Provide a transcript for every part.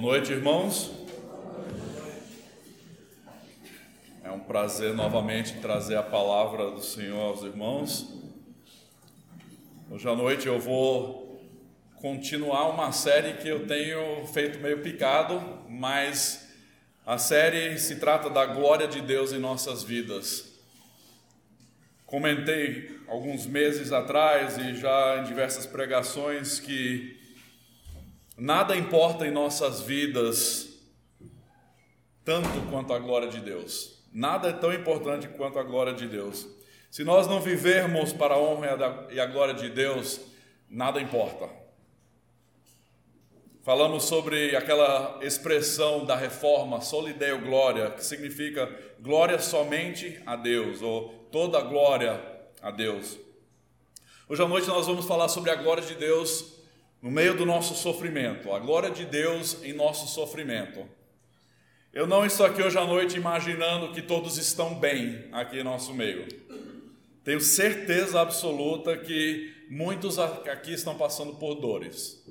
Boa noite, irmãos. É um prazer novamente trazer a palavra do Senhor aos irmãos. Hoje à noite eu vou continuar uma série que eu tenho feito meio picado, mas a série se trata da glória de Deus em nossas vidas. Comentei alguns meses atrás e já em diversas pregações que Nada importa em nossas vidas tanto quanto a glória de Deus. Nada é tão importante quanto a glória de Deus. Se nós não vivermos para a honra e a glória de Deus, nada importa. Falamos sobre aquela expressão da reforma, solideu glória, que significa glória somente a Deus, ou toda glória a Deus. Hoje à noite nós vamos falar sobre a glória de Deus no meio do nosso sofrimento, a glória de Deus em nosso sofrimento. Eu não estou aqui hoje à noite imaginando que todos estão bem aqui em nosso meio. Tenho certeza absoluta que muitos aqui estão passando por dores,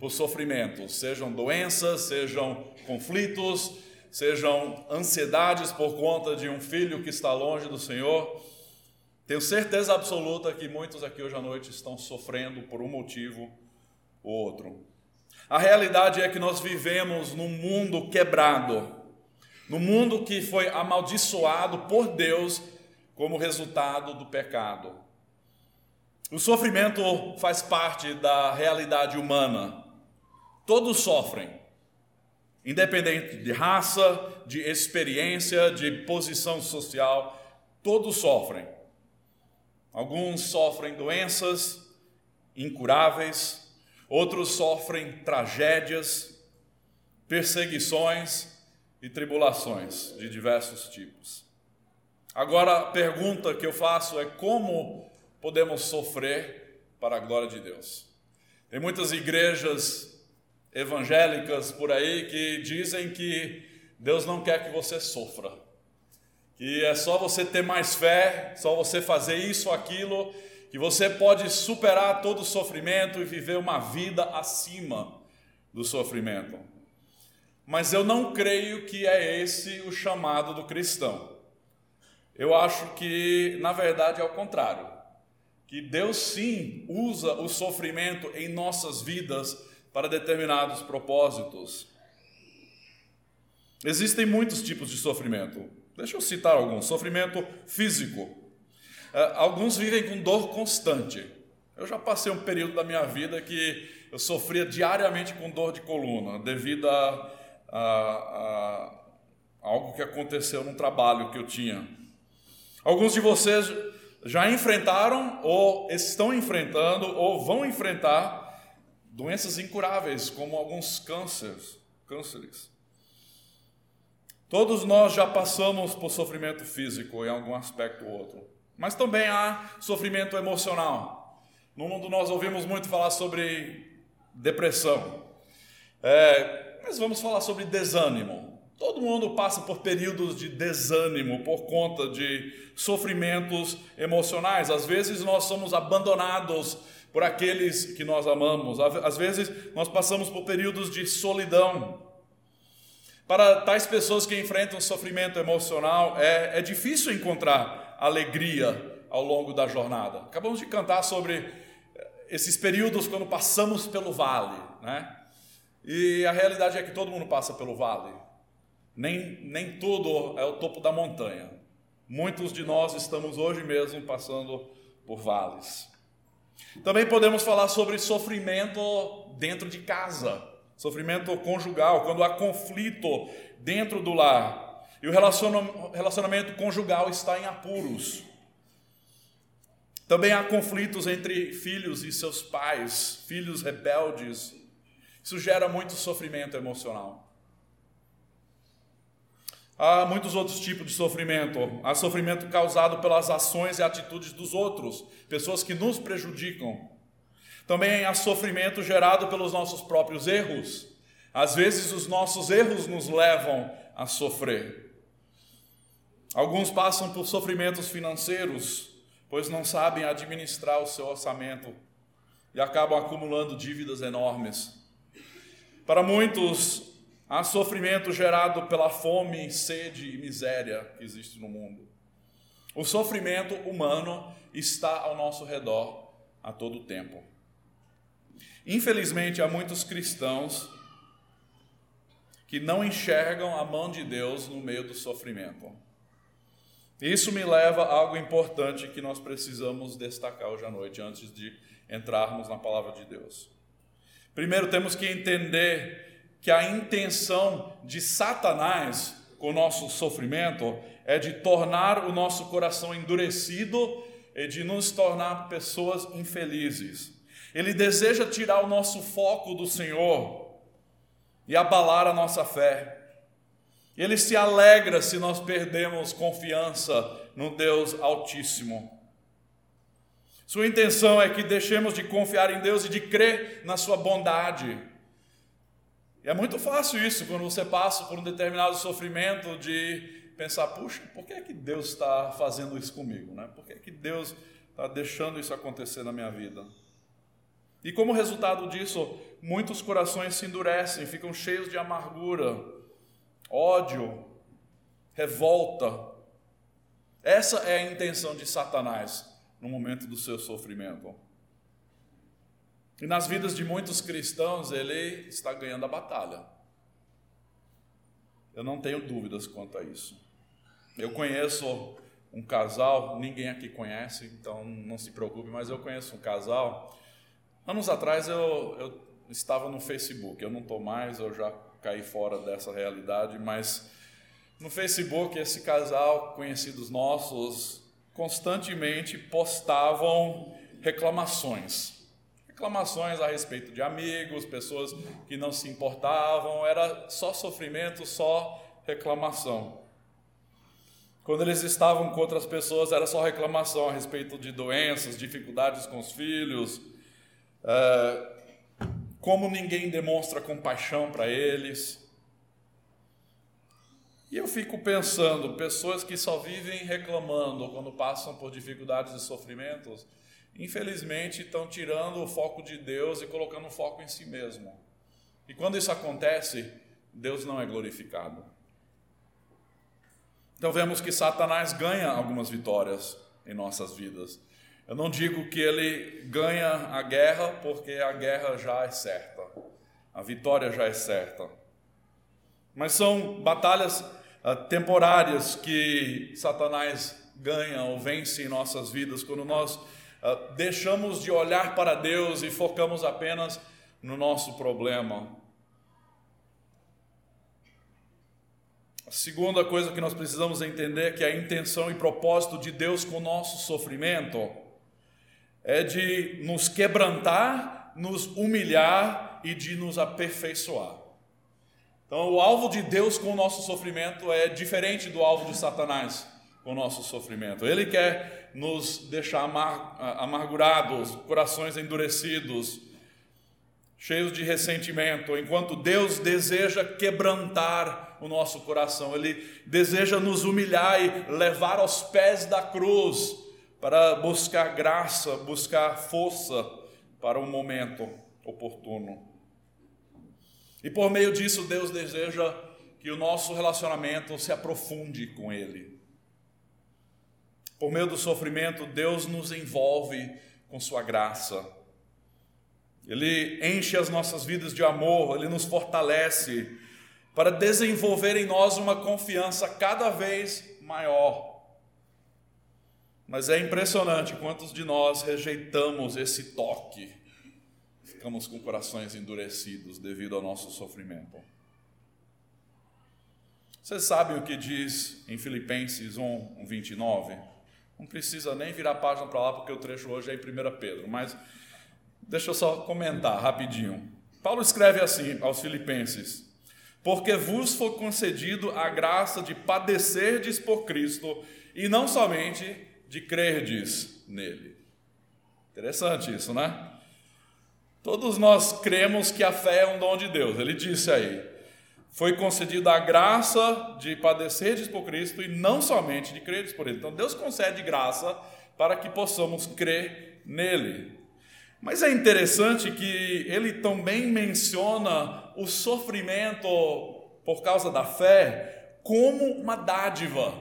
por sofrimentos, sejam doenças, sejam conflitos, sejam ansiedades por conta de um filho que está longe do Senhor. Tenho certeza absoluta que muitos aqui hoje à noite estão sofrendo por um motivo o outro. A realidade é que nós vivemos num mundo quebrado, num mundo que foi amaldiçoado por Deus como resultado do pecado. O sofrimento faz parte da realidade humana. Todos sofrem, independente de raça, de experiência, de posição social, todos sofrem. Alguns sofrem doenças incuráveis, Outros sofrem tragédias, perseguições e tribulações de diversos tipos. Agora, a pergunta que eu faço é como podemos sofrer para a glória de Deus? Tem muitas igrejas evangélicas por aí que dizem que Deus não quer que você sofra, que é só você ter mais fé, só você fazer isso, aquilo, que você pode superar todo o sofrimento e viver uma vida acima do sofrimento. Mas eu não creio que é esse o chamado do cristão. Eu acho que, na verdade, é o contrário. Que Deus sim usa o sofrimento em nossas vidas para determinados propósitos. Existem muitos tipos de sofrimento. Deixa eu citar alguns: sofrimento físico, alguns vivem com dor constante. Eu já passei um período da minha vida que eu sofria diariamente com dor de coluna, devido a, a, a algo que aconteceu num trabalho que eu tinha. Alguns de vocês já enfrentaram, ou estão enfrentando, ou vão enfrentar doenças incuráveis, como alguns cânceres. cânceres. Todos nós já passamos por sofrimento físico em algum aspecto ou outro. Mas também há sofrimento emocional. No mundo nós ouvimos muito falar sobre depressão. É, mas vamos falar sobre desânimo. Todo mundo passa por períodos de desânimo por conta de sofrimentos emocionais. Às vezes nós somos abandonados por aqueles que nós amamos. Às vezes nós passamos por períodos de solidão. Para tais pessoas que enfrentam sofrimento emocional, é, é difícil encontrar alegria ao longo da jornada. Acabamos de cantar sobre eh, esses períodos quando passamos pelo vale, né? E a realidade é que todo mundo passa pelo vale. Nem, nem tudo é o topo da montanha. Muitos de nós estamos hoje mesmo passando por vales. Também podemos falar sobre sofrimento dentro de casa, sofrimento conjugal, quando há conflito dentro do lar. E o relacionamento conjugal está em apuros. Também há conflitos entre filhos e seus pais, filhos rebeldes. Isso gera muito sofrimento emocional. Há muitos outros tipos de sofrimento. Há sofrimento causado pelas ações e atitudes dos outros, pessoas que nos prejudicam. Também há sofrimento gerado pelos nossos próprios erros. Às vezes, os nossos erros nos levam a sofrer. Alguns passam por sofrimentos financeiros, pois não sabem administrar o seu orçamento e acabam acumulando dívidas enormes. Para muitos, Há sofrimento gerado pela fome, sede e miséria que existe no mundo. O sofrimento humano está ao nosso redor a todo tempo. Infelizmente, há muitos cristãos que não enxergam a mão de Deus no meio do sofrimento. Isso me leva a algo importante que nós precisamos destacar hoje à noite, antes de entrarmos na palavra de Deus. Primeiro, temos que entender que a intenção de Satanás com o nosso sofrimento é de tornar o nosso coração endurecido e de nos tornar pessoas infelizes. Ele deseja tirar o nosso foco do Senhor e abalar a nossa fé. Ele se alegra se nós perdemos confiança no Deus Altíssimo. Sua intenção é que deixemos de confiar em Deus e de crer na Sua bondade. E é muito fácil isso quando você passa por um determinado sofrimento de pensar: puxa, por que é que Deus está fazendo isso comigo? Né? Por que é que Deus está deixando isso acontecer na minha vida? E como resultado disso, muitos corações se endurecem, ficam cheios de amargura, ódio, revolta. Essa é a intenção de Satanás no momento do seu sofrimento. E nas vidas de muitos cristãos, ele está ganhando a batalha. Eu não tenho dúvidas quanto a isso. Eu conheço um casal, ninguém aqui conhece, então não se preocupe, mas eu conheço um casal. Anos atrás eu, eu estava no Facebook, eu não estou mais, eu já cair fora dessa realidade, mas no Facebook esse casal, conhecidos nossos, constantemente postavam reclamações. Reclamações a respeito de amigos, pessoas que não se importavam, era só sofrimento, só reclamação. Quando eles estavam com outras pessoas, era só reclamação a respeito de doenças, dificuldades com os filhos, é, como ninguém demonstra compaixão para eles. E eu fico pensando, pessoas que só vivem reclamando quando passam por dificuldades e sofrimentos, infelizmente estão tirando o foco de Deus e colocando o foco em si mesmo. E quando isso acontece, Deus não é glorificado. Então vemos que Satanás ganha algumas vitórias em nossas vidas. Eu não digo que ele ganha a guerra, porque a guerra já é certa, a vitória já é certa. Mas são batalhas uh, temporárias que Satanás ganha ou vence em nossas vidas quando nós uh, deixamos de olhar para Deus e focamos apenas no nosso problema. A segunda coisa que nós precisamos entender é que a intenção e propósito de Deus com o nosso sofrimento é de nos quebrantar, nos humilhar e de nos aperfeiçoar. Então, o alvo de Deus com o nosso sofrimento é diferente do alvo de Satanás com o nosso sofrimento. Ele quer nos deixar amar, amargurados, corações endurecidos, cheios de ressentimento, enquanto Deus deseja quebrantar o nosso coração, Ele deseja nos humilhar e levar aos pés da cruz para buscar graça, buscar força para o momento oportuno. E por meio disso, Deus deseja que o nosso relacionamento se aprofunde com Ele. Por meio do sofrimento, Deus nos envolve com Sua graça. Ele enche as nossas vidas de amor, Ele nos fortalece para desenvolver em nós uma confiança cada vez maior mas é impressionante quantos de nós rejeitamos esse toque, ficamos com corações endurecidos devido ao nosso sofrimento. Vocês sabem o que diz em Filipenses 1, 29? Não precisa nem virar a página para lá, porque o trecho hoje é em 1 Pedro, mas deixa eu só comentar rapidinho. Paulo escreve assim aos Filipenses: Porque vos foi concedido a graça de padecerdes por Cristo, e não somente de crerdes nele. Interessante isso, né? Todos nós cremos que a fé é um dom de Deus. Ele disse aí: foi concedida a graça de padecerdes por Cristo e não somente de crerdes por Ele. Então Deus concede graça para que possamos crer nele. Mas é interessante que ele também menciona o sofrimento por causa da fé como uma dádiva.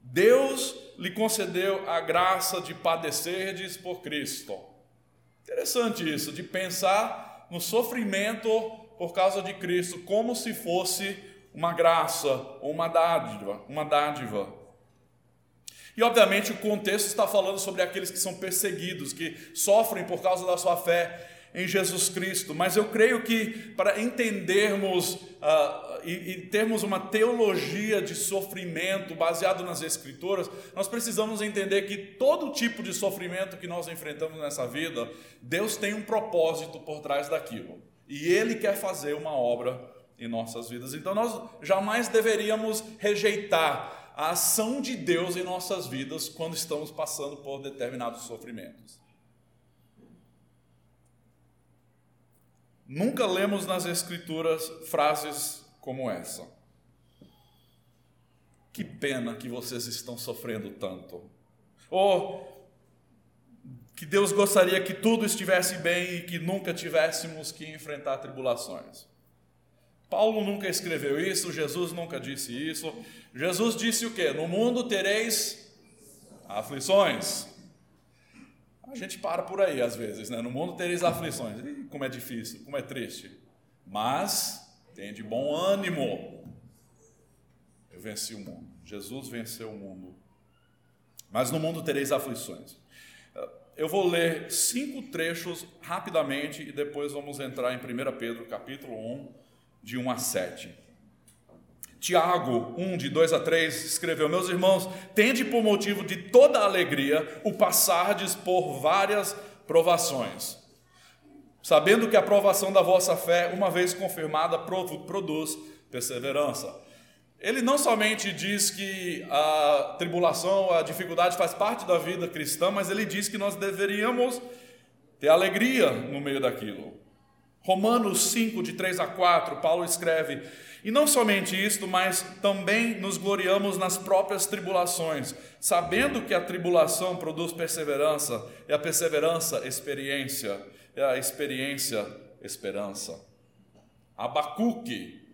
Deus lhe concedeu a graça de padecerdes por Cristo. Interessante isso, de pensar no sofrimento por causa de Cristo como se fosse uma graça ou uma dádiva, uma dádiva. E obviamente o contexto está falando sobre aqueles que são perseguidos, que sofrem por causa da sua fé em Jesus Cristo. Mas eu creio que para entendermos uh, e, e termos uma teologia de sofrimento baseado nas Escrituras, nós precisamos entender que todo tipo de sofrimento que nós enfrentamos nessa vida, Deus tem um propósito por trás daquilo. E Ele quer fazer uma obra em nossas vidas. Então nós jamais deveríamos rejeitar a ação de Deus em nossas vidas quando estamos passando por determinados sofrimentos. Nunca lemos nas Escrituras frases como essa. Que pena que vocês estão sofrendo tanto. Ou que Deus gostaria que tudo estivesse bem e que nunca tivéssemos que enfrentar tribulações. Paulo nunca escreveu isso, Jesus nunca disse isso. Jesus disse o quê? No mundo tereis aflições. A gente para por aí às vezes, né? No mundo tereis aflições. Como é difícil, como é triste. Mas tem de bom ânimo. Eu venci o mundo. Jesus venceu o mundo. Mas no mundo tereis aflições. Eu vou ler cinco trechos rapidamente e depois vamos entrar em 1 Pedro, capítulo 1, de 1 a 7. Tiago 1, de 2 a 3, escreveu: Meus irmãos, tende por motivo de toda alegria o passardes por várias provações, sabendo que a provação da vossa fé, uma vez confirmada, produz perseverança. Ele não somente diz que a tribulação, a dificuldade faz parte da vida cristã, mas ele diz que nós deveríamos ter alegria no meio daquilo. Romanos 5, de 3 a 4, Paulo escreve: E não somente isto, mas também nos gloriamos nas próprias tribulações, sabendo que a tribulação produz perseverança, e a perseverança, experiência, e a experiência, esperança. Abacuque,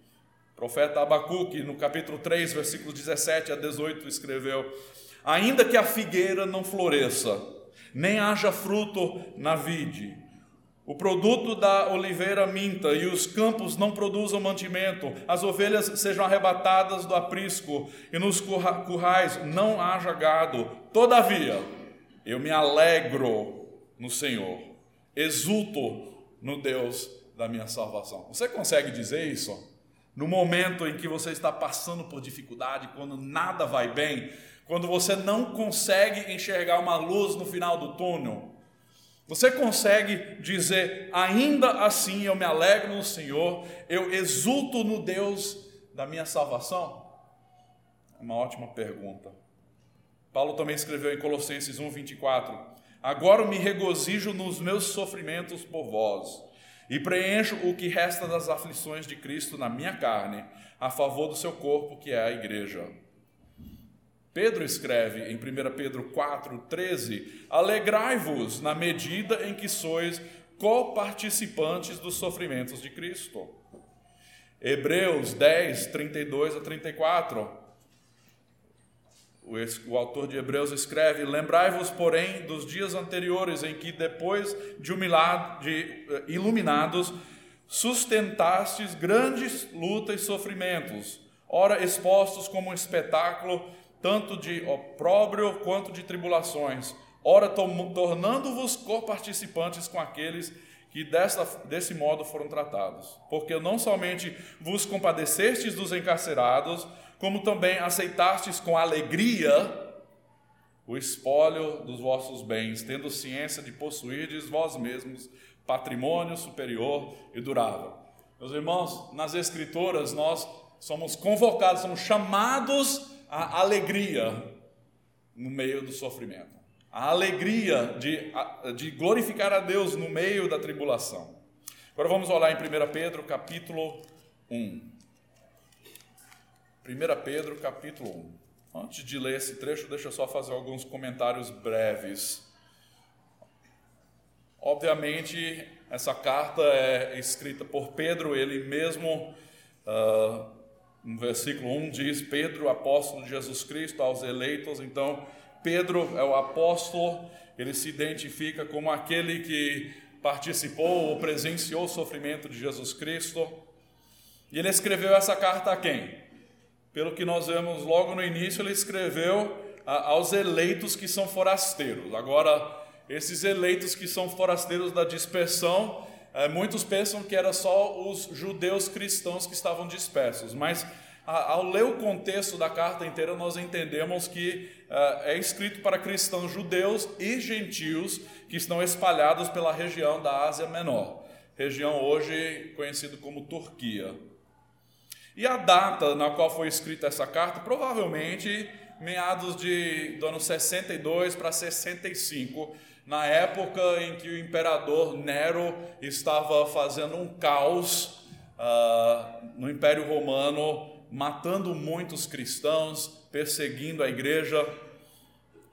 profeta Abacuque, no capítulo 3, versículos 17 a 18, escreveu: Ainda que a figueira não floresça, nem haja fruto na vide, o produto da oliveira minta e os campos não produzam mantimento, as ovelhas sejam arrebatadas do aprisco e nos currais não haja gado. Todavia, eu me alegro no Senhor, exulto no Deus da minha salvação. Você consegue dizer isso? No momento em que você está passando por dificuldade, quando nada vai bem, quando você não consegue enxergar uma luz no final do túnel, você consegue dizer, ainda assim eu me alegro no Senhor, eu exulto no Deus da minha salvação? É uma ótima pergunta. Paulo também escreveu em Colossenses 1:24: Agora me regozijo nos meus sofrimentos por vós, e preencho o que resta das aflições de Cristo na minha carne, a favor do seu corpo, que é a igreja. Pedro escreve em 1 Pedro 4, 13: Alegrai-vos na medida em que sois coparticipantes dos sofrimentos de Cristo. Hebreus 10, 32 a 34. O, autor de Hebreus escreve: Lembrai-vos, porém, dos dias anteriores em que, depois de, de eh, iluminados, sustentastes grandes lutas e sofrimentos, ora expostos como um espetáculo tanto de opróbrio quanto de tribulações, ora tornando-vos coparticipantes com aqueles que dessa, desse modo foram tratados. Porque não somente vos compadecestes dos encarcerados, como também aceitastes com alegria o espólio dos vossos bens, tendo ciência de possuirdes vós mesmos patrimônio superior e durável. Meus irmãos, nas Escrituras nós somos convocados, somos chamados a alegria no meio do sofrimento, a alegria de, de glorificar a Deus no meio da tribulação. Agora vamos olhar em 1 Pedro capítulo 1. 1 Pedro capítulo 1. Antes de ler esse trecho, deixa eu só fazer alguns comentários breves. Obviamente, essa carta é escrita por Pedro, ele mesmo uh, No versículo 1 diz: Pedro, apóstolo de Jesus Cristo, aos eleitos. Então, Pedro é o apóstolo, ele se identifica como aquele que participou ou presenciou o sofrimento de Jesus Cristo. E ele escreveu essa carta a quem? Pelo que nós vemos logo no início, ele escreveu aos eleitos que são forasteiros. Agora, esses eleitos que são forasteiros da dispersão, muitos pensam que era só os judeus cristãos que estavam dispersos, mas ao ler o contexto da carta inteira, nós entendemos que é, é escrito para cristãos judeus e gentios que estão espalhados pela região da Ásia Menor, região hoje conhecida como Turquia. E a data na qual foi escrita essa carta, provavelmente meados de, do ano 62 para 65, na época em que o imperador Nero estava fazendo um caos uh, no Império Romano, matando muitos cristãos, perseguindo a igreja.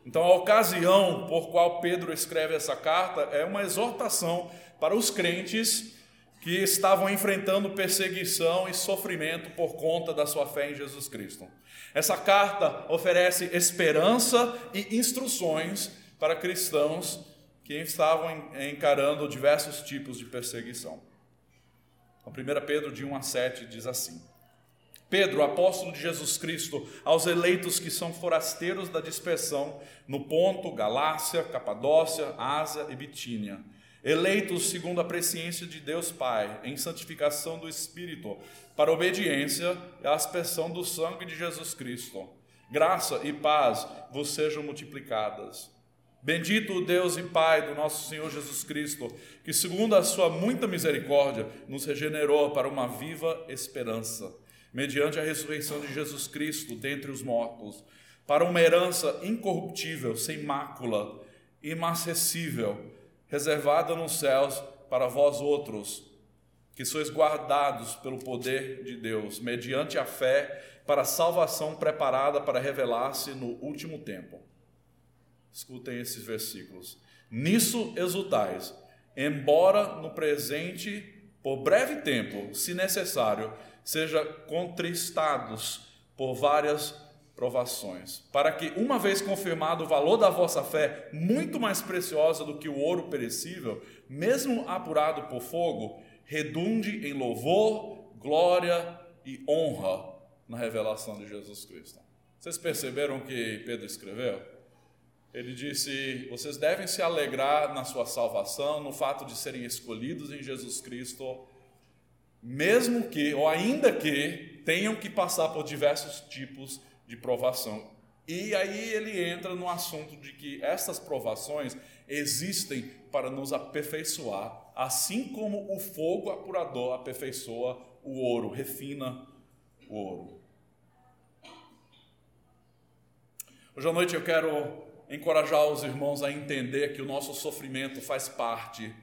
Então, a ocasião por qual Pedro escreve essa carta é uma exortação para os crentes que estavam enfrentando perseguição e sofrimento por conta da sua fé em Jesus Cristo. Essa carta oferece esperança e instruções para cristãos que estavam encarando diversos tipos de perseguição. A 1 Pedro de 1 a 7 diz assim: Pedro, apóstolo de Jesus Cristo, aos eleitos que são forasteiros da dispersão no Ponto, Galácia, Capadócia, Ásia e Bitínia, eleitos segundo a presciência de Deus Pai, em santificação do Espírito, para obediência e aspersão do sangue de Jesus Cristo. Graça e paz vos sejam multiplicadas. Bendito o Deus e Pai do nosso Senhor Jesus Cristo, que, segundo a sua muita misericórdia, nos regenerou para uma viva esperança mediante a ressurreição de Jesus Cristo dentre os mortos, para uma herança incorruptível, sem mácula, inacessível, reservada nos céus para vós outros, que sois guardados pelo poder de Deus, mediante a fé, para a salvação preparada para revelar-se no último tempo. Escutem esses versículos. Nisso exultais, embora no presente, por breve tempo, se necessário, seja contristados por várias provações, para que, uma vez confirmado o valor da vossa fé, muito mais preciosa do que o ouro perecível, mesmo apurado por fogo, redunde em louvor, glória e honra na revelação de Jesus Cristo. Vocês perceberam o que Pedro escreveu? Ele disse: Vocês devem se alegrar na sua salvação, no fato de serem escolhidos em Jesus Cristo mesmo que, ou ainda que, tenham que passar por diversos tipos de provação. E aí ele entra no assunto de que essas provações existem para nos aperfeiçoar, assim como o fogo apurador aperfeiçoa o ouro, refina o ouro. Hoje à noite eu quero encorajar os irmãos a entender que o nosso sofrimento faz parte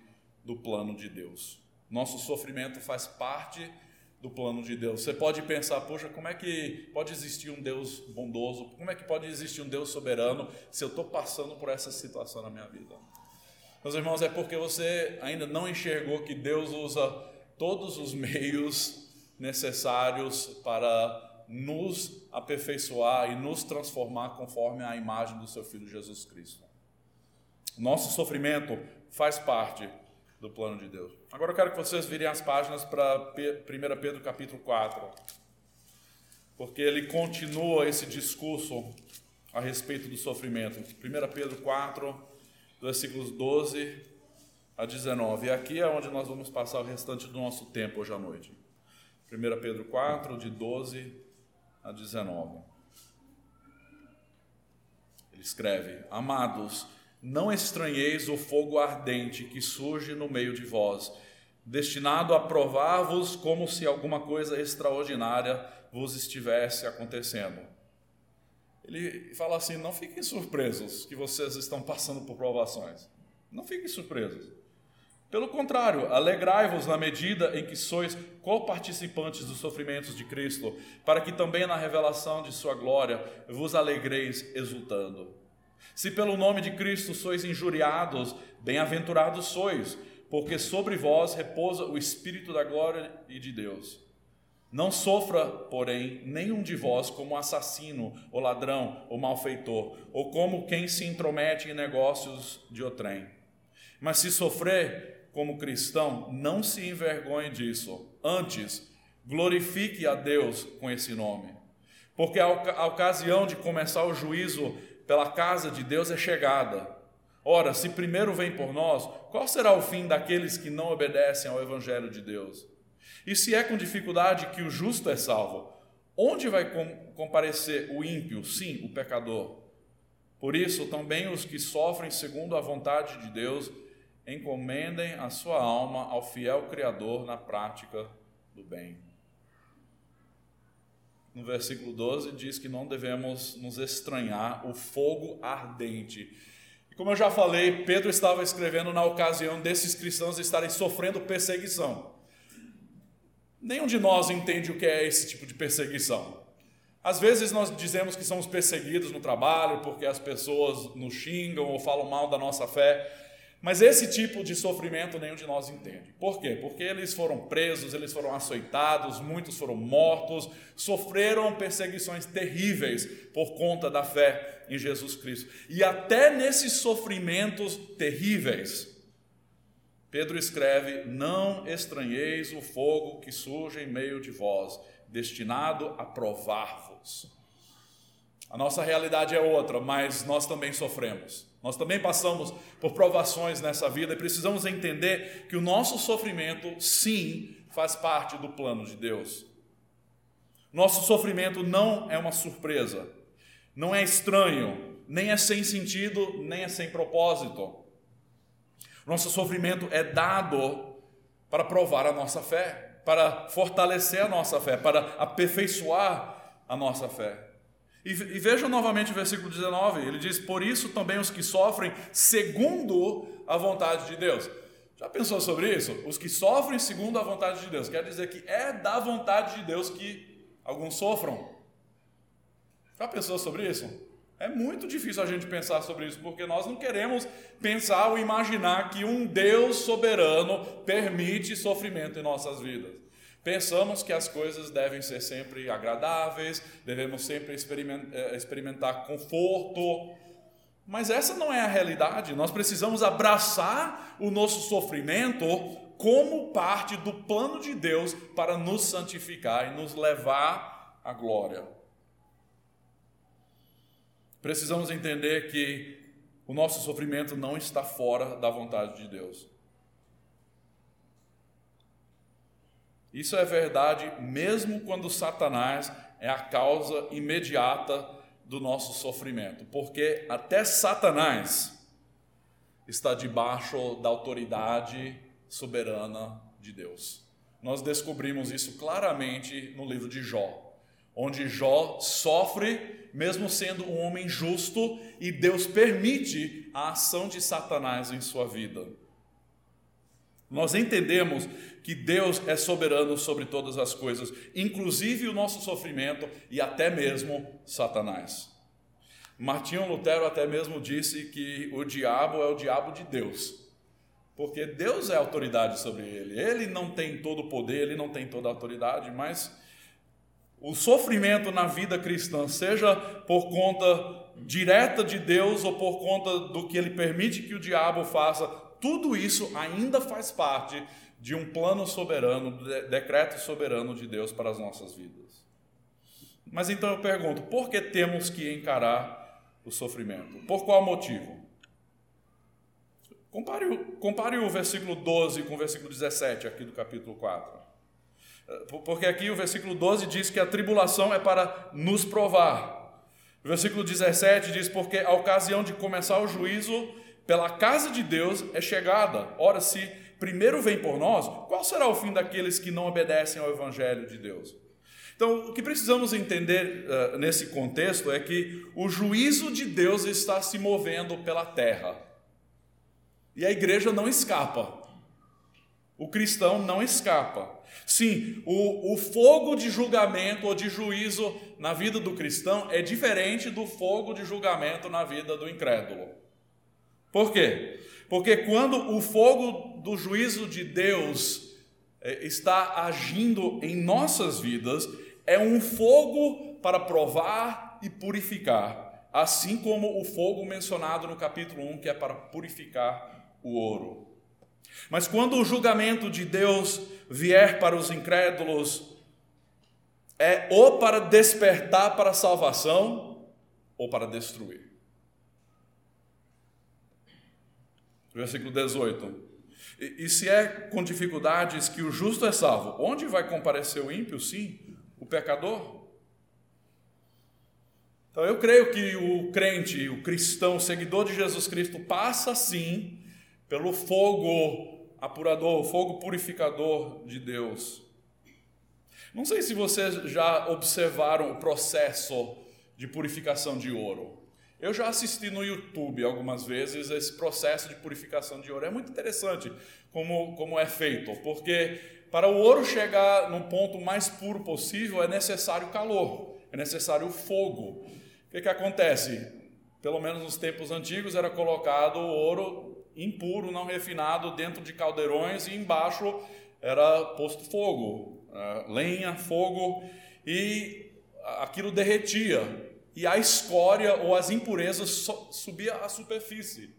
do plano de Deus. Nosso sofrimento faz parte do plano de Deus. Você pode pensar, poxa, como é que pode existir um Deus bondoso? Como é que pode existir um Deus soberano se eu estou passando por essa situação na minha vida? Meus irmãos, é porque você ainda não enxergou que Deus usa todos os meios necessários para nos aperfeiçoar e nos transformar conforme a imagem do seu Filho Jesus Cristo. Nosso sofrimento faz parte do plano de Deus. Agora eu quero que vocês virem as páginas para 1 Pedro capítulo 4, porque ele continua esse discurso a respeito do sofrimento. 1 Pedro 4, versículos 12 a 19. E aqui é onde nós vamos passar o restante do nosso tempo hoje à noite. 1 Pedro 4, de 12 a 19. Ele escreve: Amados, não estranheis o fogo ardente que surge no meio de vós, destinado a provar-vos como se alguma coisa extraordinária vos estivesse acontecendo. Ele fala assim: não fiquem surpresos que vocês estão passando por provações. Não fiquem surpresos. Pelo contrário, alegrai-vos na medida em que sois co-participantes dos sofrimentos de Cristo, para que também na revelação de Sua glória vos alegreis exultando. Se pelo nome de Cristo sois injuriados, bem-aventurados sois, porque sobre vós repousa o Espírito da glória e de Deus. Não sofra, porém, nenhum de vós como assassino, ou ladrão, ou malfeitor, ou como quem se intromete em negócios de outrem. Mas se sofrer como cristão, não se envergonhe disso. Antes, glorifique a Deus com esse nome. Porque a ocasião de começar o juízo pela casa de Deus é chegada. Ora, se primeiro vem por nós, qual será o fim daqueles que não obedecem ao Evangelho de Deus? E se é com dificuldade que o justo é salvo, onde vai comparecer o ímpio? Sim, o pecador. Por isso, também os que sofrem segundo a vontade de Deus, encomendem a sua alma ao fiel Criador na prática do bem. No versículo 12 diz que não devemos nos estranhar o fogo ardente. E como eu já falei, Pedro estava escrevendo na ocasião desses cristãos estarem sofrendo perseguição. Nenhum de nós entende o que é esse tipo de perseguição. Às vezes nós dizemos que somos perseguidos no trabalho porque as pessoas nos xingam ou falam mal da nossa fé, mas esse tipo de sofrimento nenhum de nós entende. Por quê? Porque eles foram presos, eles foram açoitados, muitos foram mortos, sofreram perseguições terríveis por conta da fé em Jesus Cristo. E até nesses sofrimentos terríveis, Pedro escreve: Não estranheis o fogo que surge em meio de vós, destinado a provar-vos. A nossa realidade é outra, mas nós também sofremos. Nós também passamos por provações nessa vida e precisamos entender que o nosso sofrimento, sim, faz parte do plano de Deus. Nosso sofrimento não é uma surpresa, não é estranho, nem é sem sentido, nem é sem propósito. Nosso sofrimento é dado para provar a nossa fé, para fortalecer a nossa fé, para aperfeiçoar a nossa fé. E, e vejam novamente o versículo 19: ele diz: Por isso também os que sofrem segundo a vontade de Deus. Já pensou sobre isso? Os que sofrem segundo a vontade de Deus. Quer dizer que é da vontade de Deus que alguns sofram. Já pensou sobre isso? É muito difícil a gente pensar sobre isso, porque nós não queremos pensar ou imaginar que um Deus soberano permite sofrimento em nossas vidas. Pensamos que as coisas devem ser sempre agradáveis, devemos sempre eh, experimentar conforto, mas essa não é a realidade. Nós precisamos abraçar o nosso sofrimento como parte do plano de Deus para nos santificar e nos levar à glória. Precisamos entender que o nosso sofrimento não está fora da vontade de Deus. Isso é verdade mesmo quando Satanás é a causa imediata do nosso sofrimento, porque até Satanás está debaixo da autoridade soberana de Deus. Nós descobrimos isso claramente no livro de Jó onde Jó sofre, mesmo sendo um homem justo, e Deus permite a ação de Satanás em sua vida. Nós entendemos que Deus é soberano sobre todas as coisas, inclusive o nosso sofrimento e até mesmo Satanás. Martinho Lutero até mesmo disse que o diabo é o diabo de Deus, porque Deus é autoridade sobre ele. Ele não tem todo o poder, ele não tem toda a autoridade, mas o sofrimento na vida cristã, seja por conta direta de Deus ou por conta do que ele permite que o diabo faça, tudo isso ainda faz parte de um plano soberano, de decreto soberano de Deus para as nossas vidas. Mas então eu pergunto, por que temos que encarar o sofrimento? Por qual motivo? Compare, compare o versículo 12 com o versículo 17 aqui do capítulo 4. Porque aqui o versículo 12 diz que a tribulação é para nos provar. O versículo 17 diz: Porque a ocasião de começar o juízo pela casa de Deus é chegada. Ora, se primeiro vem por nós, qual será o fim daqueles que não obedecem ao Evangelho de Deus? Então, o que precisamos entender uh, nesse contexto é que o juízo de Deus está se movendo pela terra. E a igreja não escapa. O cristão não escapa. Sim, o, o fogo de julgamento ou de juízo na vida do cristão é diferente do fogo de julgamento na vida do incrédulo. Por quê? Porque quando o fogo do juízo de Deus é, está agindo em nossas vidas é um fogo para provar e purificar, assim como o fogo mencionado no capítulo 1, que é para purificar o ouro. Mas quando o julgamento de Deus vier para os incrédulos, é ou para despertar para a salvação ou para destruir. Versículo 18. E, e se é com dificuldades que o justo é salvo, onde vai comparecer o ímpio? Sim, o pecador. Então eu creio que o crente, o cristão, o seguidor de Jesus Cristo, passa sim pelo fogo apurador, o fogo purificador de Deus. Não sei se vocês já observaram o processo de purificação de ouro. Eu já assisti no YouTube algumas vezes esse processo de purificação de ouro. É muito interessante como, como é feito, porque para o ouro chegar no ponto mais puro possível é necessário calor, é necessário fogo. O que, que acontece? Pelo menos nos tempos antigos era colocado o ouro impuro, não refinado, dentro de caldeirões e embaixo era posto fogo, eh, lenha, fogo, e aquilo derretia e a escória ou as impurezas subia à superfície.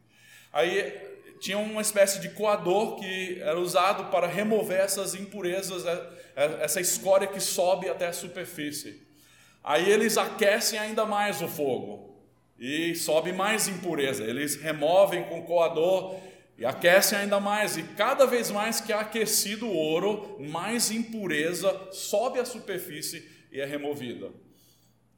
Aí tinha uma espécie de coador que era usado para remover essas impurezas, é, é, essa escória que sobe até a superfície. Aí eles aquecem ainda mais o fogo e sobe mais impureza. Eles removem com o coador e aquecem ainda mais. E cada vez mais que é aquecido o ouro, mais impureza sobe à superfície e é removida.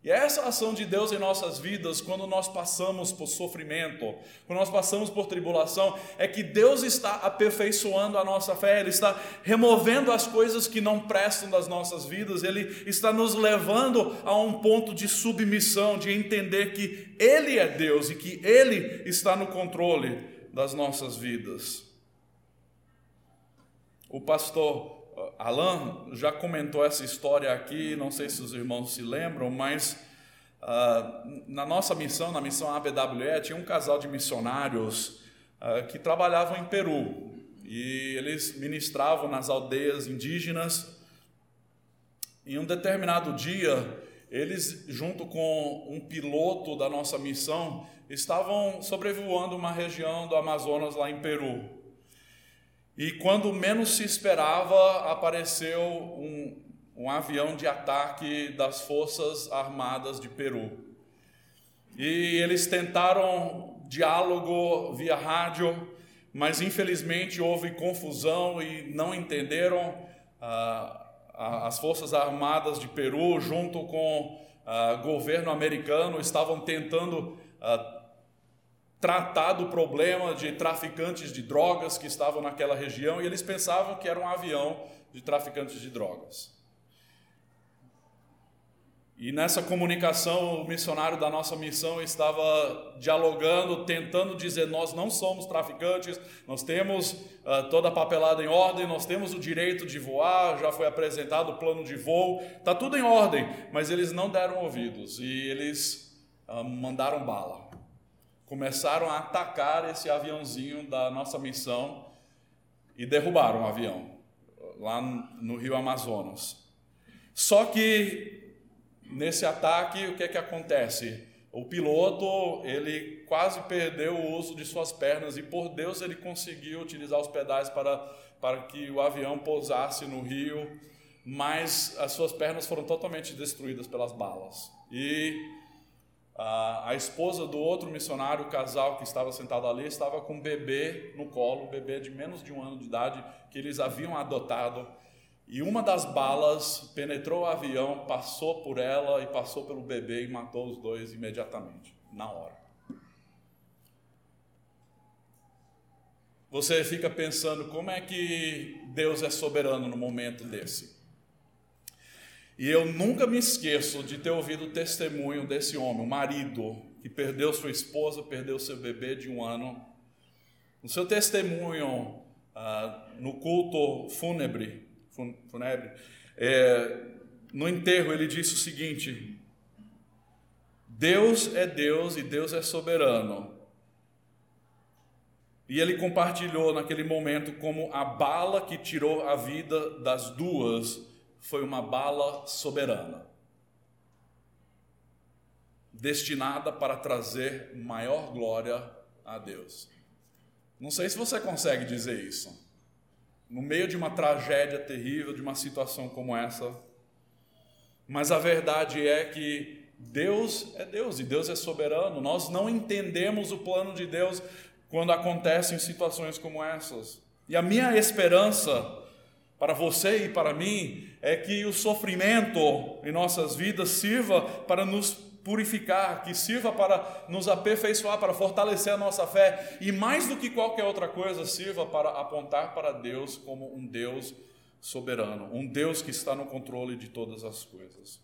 E essa ação de Deus em nossas vidas, quando nós passamos por sofrimento, quando nós passamos por tribulação, é que Deus está aperfeiçoando a nossa fé, Ele está removendo as coisas que não prestam das nossas vidas, Ele está nos levando a um ponto de submissão, de entender que Ele é Deus e que Ele está no controle das nossas vidas. O pastor Alan já comentou essa história aqui, não sei se os irmãos se lembram, mas uh, na nossa missão, na missão ABWE, tinha um casal de missionários uh, que trabalhavam em Peru e eles ministravam nas aldeias indígenas. Em um determinado dia, eles, junto com um piloto da nossa missão, estavam sobrevoando uma região do Amazonas lá em Peru. E quando menos se esperava, apareceu um, um avião de ataque das Forças Armadas de Peru. E eles tentaram diálogo via rádio, mas infelizmente houve confusão e não entenderam. Ah, as Forças Armadas de Peru, junto com o ah, governo americano, estavam tentando ah, tratar do problema de traficantes de drogas que estavam naquela região e eles pensavam que era um avião de traficantes de drogas. E nessa comunicação, o missionário da nossa missão estava dialogando, tentando dizer: nós não somos traficantes, nós temos uh, toda a papelada em ordem, nós temos o direito de voar, já foi apresentado o plano de voo, está tudo em ordem, mas eles não deram ouvidos e eles uh, mandaram bala começaram a atacar esse aviãozinho da nossa missão e derrubaram o avião lá no Rio Amazonas. Só que nesse ataque, o que é que acontece? O piloto, ele quase perdeu o uso de suas pernas e por Deus ele conseguiu utilizar os pedais para, para que o avião pousasse no rio, mas as suas pernas foram totalmente destruídas pelas balas. E a, esposa do outro missionário, o casal que estava sentado ali, estava com um bebê no colo, um bebê de menos de um ano de idade, que eles haviam adotado. E uma das balas penetrou o avião, passou por ela e passou pelo bebê e matou os dois imediatamente, na hora. Você fica pensando como é que Deus é soberano no momento desse. E eu nunca me esqueço de ter ouvido o testemunho desse homem, o marido, que perdeu sua esposa, perdeu seu bebê de um ano. No seu testemunho, ah, no culto fúnebre, fúnebre é, no enterro, ele disse o seguinte: Deus é Deus e Deus é soberano. E ele compartilhou naquele momento como a bala que tirou a vida das duas foi uma bala soberana, destinada para trazer maior glória a Deus. Não sei se você consegue dizer isso. No meio de uma tragédia terrível, de uma situação como essa, mas a verdade é que Deus é Deus e Deus é soberano. Nós não entendemos o plano de Deus quando acontecem situações como essas. E a minha esperança para você e para mim é que o sofrimento em nossas vidas sirva para nos purificar, que sirva para nos aperfeiçoar, para fortalecer a nossa fé e mais do que qualquer outra coisa, sirva para apontar para Deus como um Deus soberano, um Deus que está no controle de todas as coisas.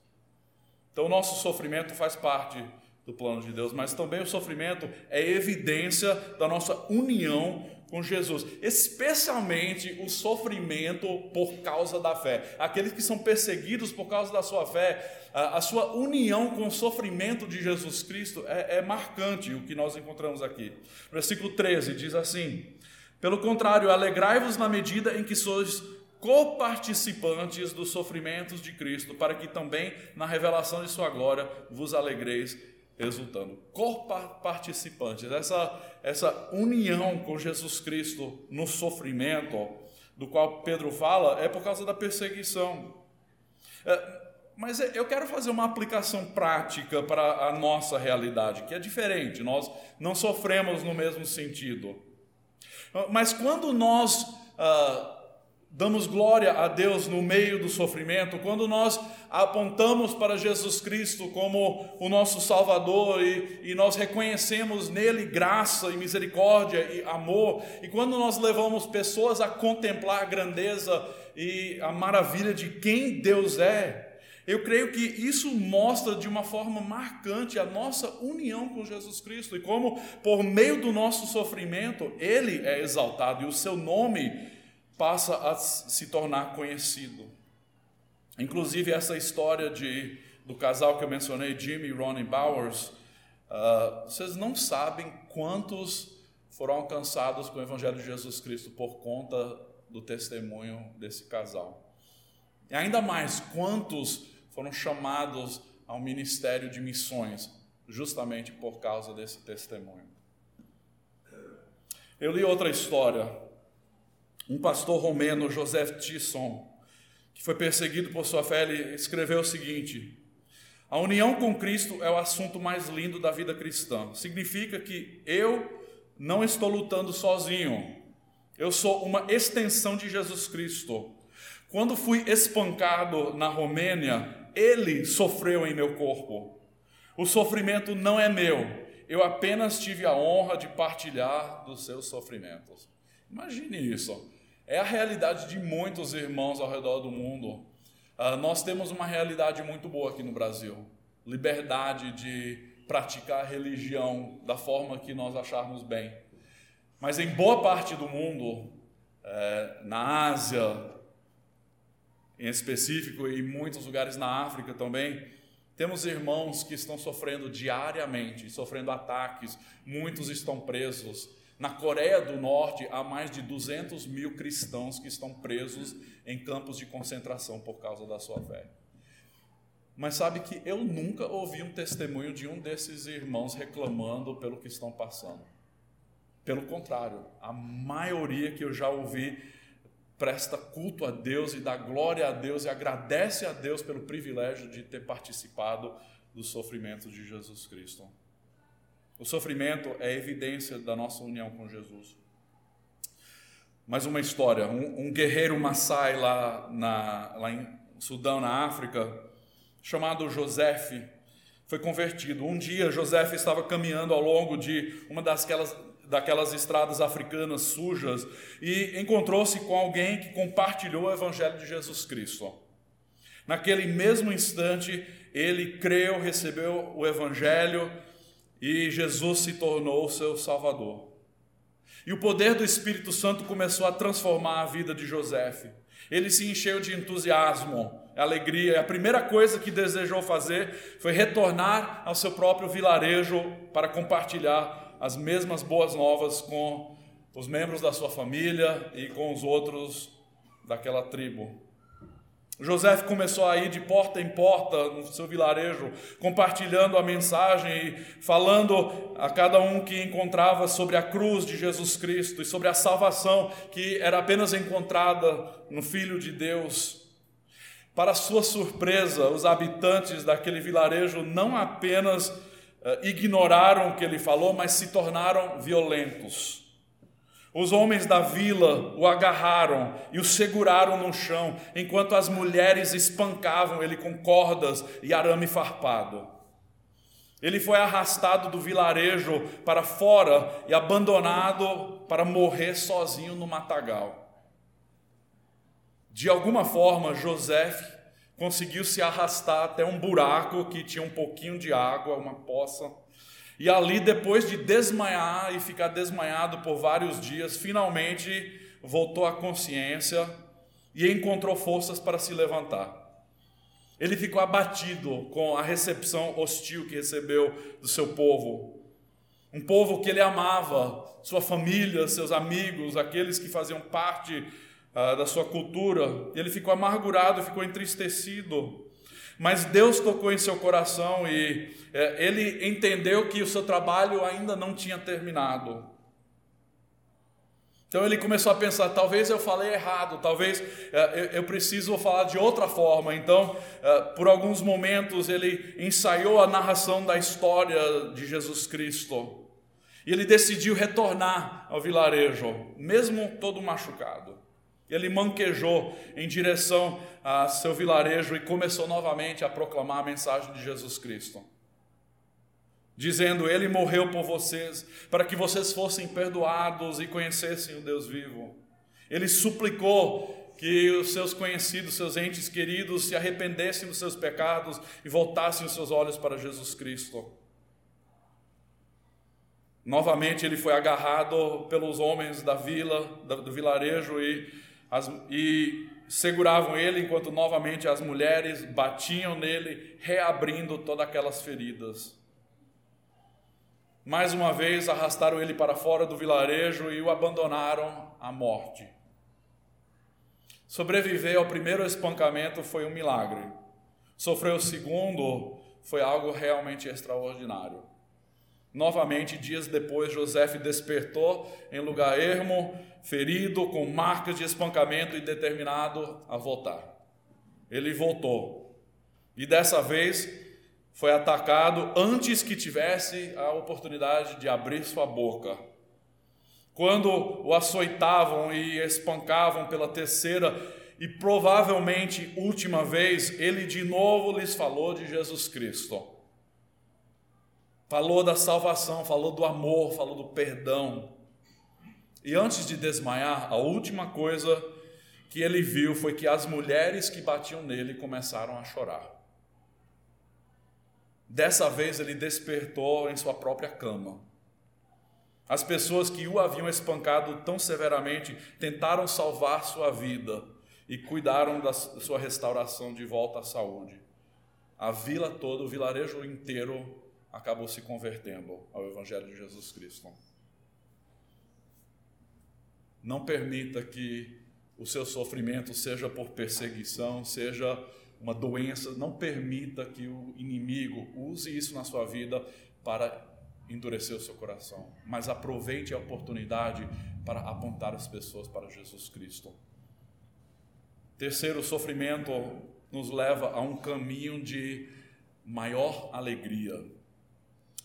Então, o nosso sofrimento faz parte do plano de Deus, mas também o sofrimento é evidência da nossa união com Jesus, especialmente o sofrimento por causa da fé. Aqueles que são perseguidos por causa da sua fé, a, sua união com o sofrimento de Jesus Cristo é, é marcante o que nós encontramos aqui. Versículo 13 diz assim: Pelo contrário, alegrai-vos na medida em que sois coparticipantes dos sofrimentos de Cristo, para que também na revelação de sua glória vos alegreis exultando. Coparticipantes, essa, essa união com Jesus Cristo no sofrimento, do qual Pedro fala, é por causa da perseguição. É, mas eu quero fazer uma aplicação prática para a nossa realidade, que é diferente, nós não sofremos no mesmo sentido. Mas quando nós ah, damos glória a Deus no meio do sofrimento, quando nós apontamos para Jesus Cristo como o nosso Salvador e, e, nós reconhecemos nele graça e misericórdia e amor, e quando nós levamos pessoas a contemplar a grandeza e a maravilha de quem Deus é, eu creio que isso mostra de uma forma marcante a nossa união com Jesus Cristo e como, por meio do nosso sofrimento, Ele é exaltado e o seu nome passa a se tornar conhecido. Inclusive, essa história de, do casal que eu mencionei, Jimmy e Ronnie Bowers, uh, vocês não sabem quantos foram alcançados com o Evangelho de Jesus Cristo por conta do testemunho desse casal. E ainda mais, quantos foram chamados ao ministério de missões, justamente por causa desse testemunho. Eu li outra história um pastor romeno, Joseph Tisson, que foi perseguido por sua fé, ele escreveu o seguinte: A união com Cristo é o assunto mais lindo da vida cristã. Significa que eu não estou lutando sozinho. Eu sou uma extensão de Jesus Cristo. Quando fui espancado na Romênia, ele sofreu em meu corpo. O sofrimento não é meu, eu apenas tive a honra de partilhar dos seus sofrimentos. Imagine isso. É a realidade de muitos irmãos ao redor do mundo. Uh, nós temos uma realidade muito boa aqui no Brasil: liberdade de praticar a religião da forma que nós acharmos bem. Mas em boa parte do mundo, é, na Ásia, em específico, e em muitos lugares na África também, temos irmãos que estão sofrendo diariamente, sofrendo ataques, muitos estão presos. Na Coreia do Norte, há mais de 200 mil cristãos que estão presos em campos de concentração por causa da sua fé. Mas sabe que eu nunca ouvi um testemunho de um desses irmãos reclamando pelo que estão passando. Pelo contrário, a maioria que eu já ouvi presta culto a Deus e dá glória a Deus e agradece a Deus pelo privilégio de ter participado do sofrimento de Jesus Cristo. O sofrimento é evidência da nossa união com Jesus. Mais uma história: um, um guerreiro Maasai lá, na, lá em Sudão, na África, chamado Joseph, foi convertido. Um dia, Joseph estava caminhando ao longo de uma daquelas, daquelas estradas africanas sujas e encontrou-se com alguém que compartilhou o Evangelho de Jesus Cristo. Naquele mesmo instante, ele creu, recebeu o Evangelho e Jesus se tornou seu Salvador. E o poder do Espírito Santo começou a transformar a vida de José. Ele se encheu de entusiasmo, alegria, e a primeira coisa que desejou fazer foi retornar ao seu próprio vilarejo para compartilhar as mesmas boas novas com os membros da sua família e com os outros daquela tribo. José começou a ir de porta em porta no seu vilarejo, compartilhando a mensagem e falando a cada um que encontrava sobre a cruz de Jesus Cristo e sobre a salvação que era apenas encontrada no Filho de Deus. Para sua surpresa, os habitantes daquele vilarejo não apenas eh, ignoraram o que ele falou, mas se tornaram violentos. Os homens da vila o agarraram e o seguraram no chão, enquanto as mulheres espancavam ele com cordas e arame farpado. Ele foi arrastado do vilarejo para fora e abandonado para morrer sozinho no matagal. De alguma forma, José conseguiu se arrastar até um buraco que tinha um pouquinho de água, uma poça e ali, depois de desmaiar e ficar desmaiado por vários dias, finalmente voltou à consciência e encontrou forças para se levantar. Ele ficou abatido com a recepção hostil que recebeu do seu povo. Um povo que ele amava, sua família, seus amigos, aqueles que faziam parte uh, da sua cultura. Ele ficou amargurado, ficou entristecido. Mas Deus tocou em seu coração e é, ele entendeu que o seu trabalho ainda não tinha terminado. Então ele começou a pensar: talvez eu falei errado, talvez é, eu preciso falar de outra forma. Então, é, por alguns momentos, ele ensaiou a narração da história de Jesus Cristo. E ele decidiu retornar ao vilarejo, mesmo todo machucado. Ele manquejou em direção a seu vilarejo e começou novamente a proclamar a mensagem de Jesus Cristo. Dizendo: Ele morreu por vocês, para que vocês fossem perdoados e conhecessem o Deus vivo. Ele suplicou que os seus conhecidos, seus entes queridos, se arrependessem dos seus pecados e voltassem os seus olhos para Jesus Cristo. Novamente ele foi agarrado pelos homens da vila, do vilarejo e as, e seguravam ele enquanto novamente as mulheres batiam nele, reabrindo todas aquelas feridas. Mais uma vez arrastaram ele para fora do vilarejo e o abandonaram à morte. Sobreviver ao primeiro espancamento foi um milagre. Sofrer o segundo foi algo realmente extraordinário. Novamente, dias depois, José despertou em lugar ermo, ferido, com marcas de espancamento e determinado a voltar. Ele voltou. E dessa vez foi atacado antes que tivesse a oportunidade de abrir sua boca. Quando o açoitavam e espancavam pela terceira e provavelmente última vez, ele de novo lhes falou de Jesus Cristo. Falou da salvação, falou do amor, falou do perdão. E antes de desmaiar, a última coisa que ele viu foi que as mulheres que batiam nele começaram a chorar. Dessa vez ele despertou em sua própria cama. As pessoas que o haviam espancado tão severamente tentaram salvar sua vida e cuidaram da sua restauração de volta à saúde. A vila toda, o vilarejo inteiro acabou se convertendo ao Evangelho de Jesus Cristo. Não permita que o seu sofrimento seja por perseguição, seja uma doença, não permita que o inimigo use isso na sua vida para endurecer o seu coração, mas aproveite a oportunidade para apontar as pessoas para Jesus Cristo. Terceiro, o sofrimento nos leva a um caminho de maior alegria.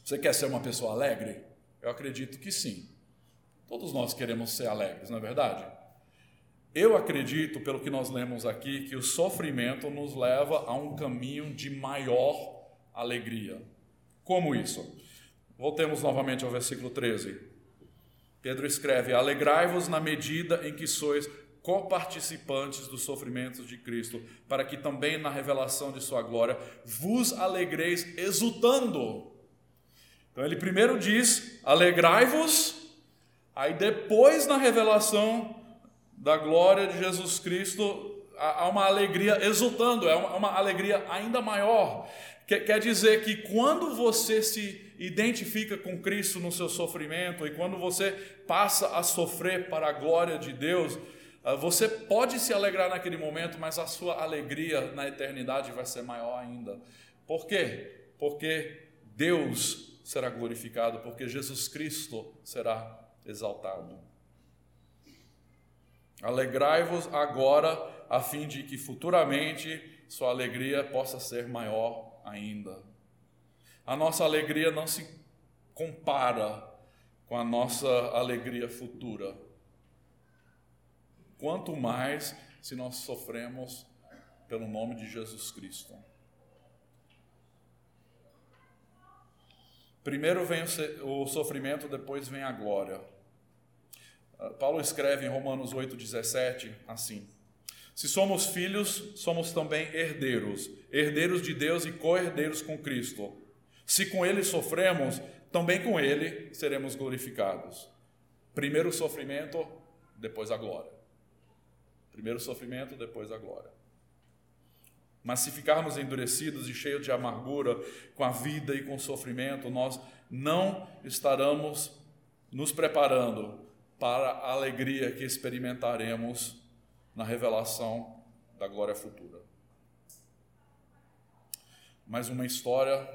Você quer ser uma pessoa alegre? Eu acredito que sim. Todos nós queremos ser alegres, não é verdade? Eu acredito, pelo que nós lemos aqui, que o sofrimento nos leva a um caminho de maior alegria. Como isso? Voltemos novamente ao versículo 13. Pedro escreve: Alegrai-vos na medida em que sois coparticipantes dos sofrimentos de Cristo, para que também na revelação de Sua glória vos alegreis exultando. Então ele primeiro diz: Alegrai-vos Aí depois, na revelação da glória de Jesus Cristo, há uma alegria exultando, é uma, alegria ainda maior. Quer dizer que quando você se identifica com Cristo no seu sofrimento e quando você passa a sofrer para a glória de Deus, ah, você pode se alegrar naquele momento, mas a sua alegria na eternidade vai ser maior ainda. Por quê? Porque Deus será glorificado, porque Jesus Cristo será exaltado. Alegrai-vos agora, a fim de que futuramente sua alegria possa ser maior ainda. A nossa alegria não se compara com a nossa alegria futura. Quanto mais se nós sofremos pelo nome de Jesus Cristo. Primeiro vem o sofrimento, depois vem a glória. Ah, Paulo escreve em Romanos 8,17 assim: Se somos filhos, somos também herdeiros, herdeiros de Deus e co-herdeiros com Cristo. Se com ele sofremos, também com ele seremos glorificados. Primeiro o sofrimento, depois a glória. Primeiro o sofrimento, depois a glória. Mas se ficarmos endurecidos e cheios de amargura com a vida e com o sofrimento, nós não estaremos nos preparando para a alegria que experimentaremos na revelação da glória futura. Mais uma história.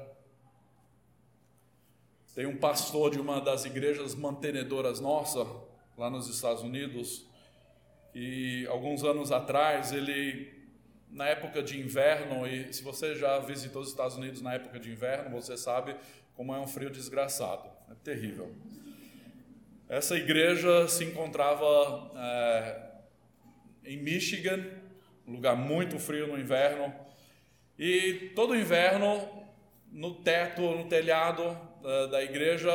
Tem um pastor de uma das igrejas mantenedoras nossa, lá nos Estados Unidos, e alguns anos atrás ele, na época de inverno, e se você já visitou os Estados Unidos na época de inverno, você sabe como é um frio desgraçado, é terrível. Essa igreja se encontrava é, em Michigan, um lugar muito frio no inverno, e todo inverno, no teto, no telhado da, da igreja,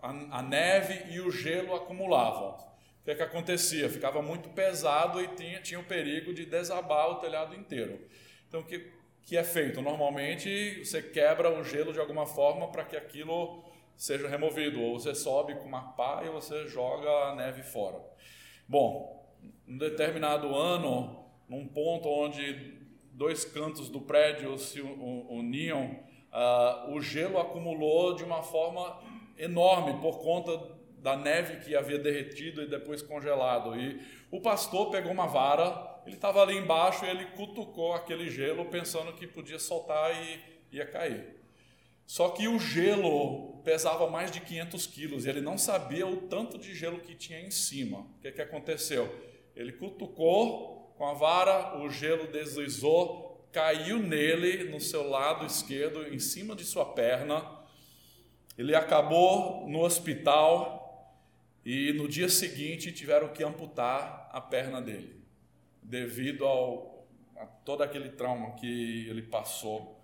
a, a, neve e o gelo acumulavam. O que, é que acontecia? Ficava muito pesado e tinha, tinha o perigo de desabar o telhado inteiro. Então, o que, que é feito? Normalmente, você quebra o gelo de alguma forma para que aquilo seja removido, ou você sobe com uma pá e você joga a neve fora. Bom, um determinado ano, num ponto onde dois cantos do prédio se uniam, uh, o gelo acumulou de uma forma enorme por conta da neve que havia derretido e depois congelado. E o pastor pegou uma vara, ele estava ali embaixo e ele cutucou aquele gelo pensando que podia soltar e ia cair. Só que o gelo pesava mais de 500 quilos e ele não sabia o tanto de gelo que tinha em cima. O que, que aconteceu? Ele cutucou com a vara, o gelo deslizou, caiu nele, no seu lado esquerdo, em cima de sua perna. Ele acabou no hospital e no dia seguinte tiveram que amputar a perna dele, devido ao, a todo aquele trauma que ele passou.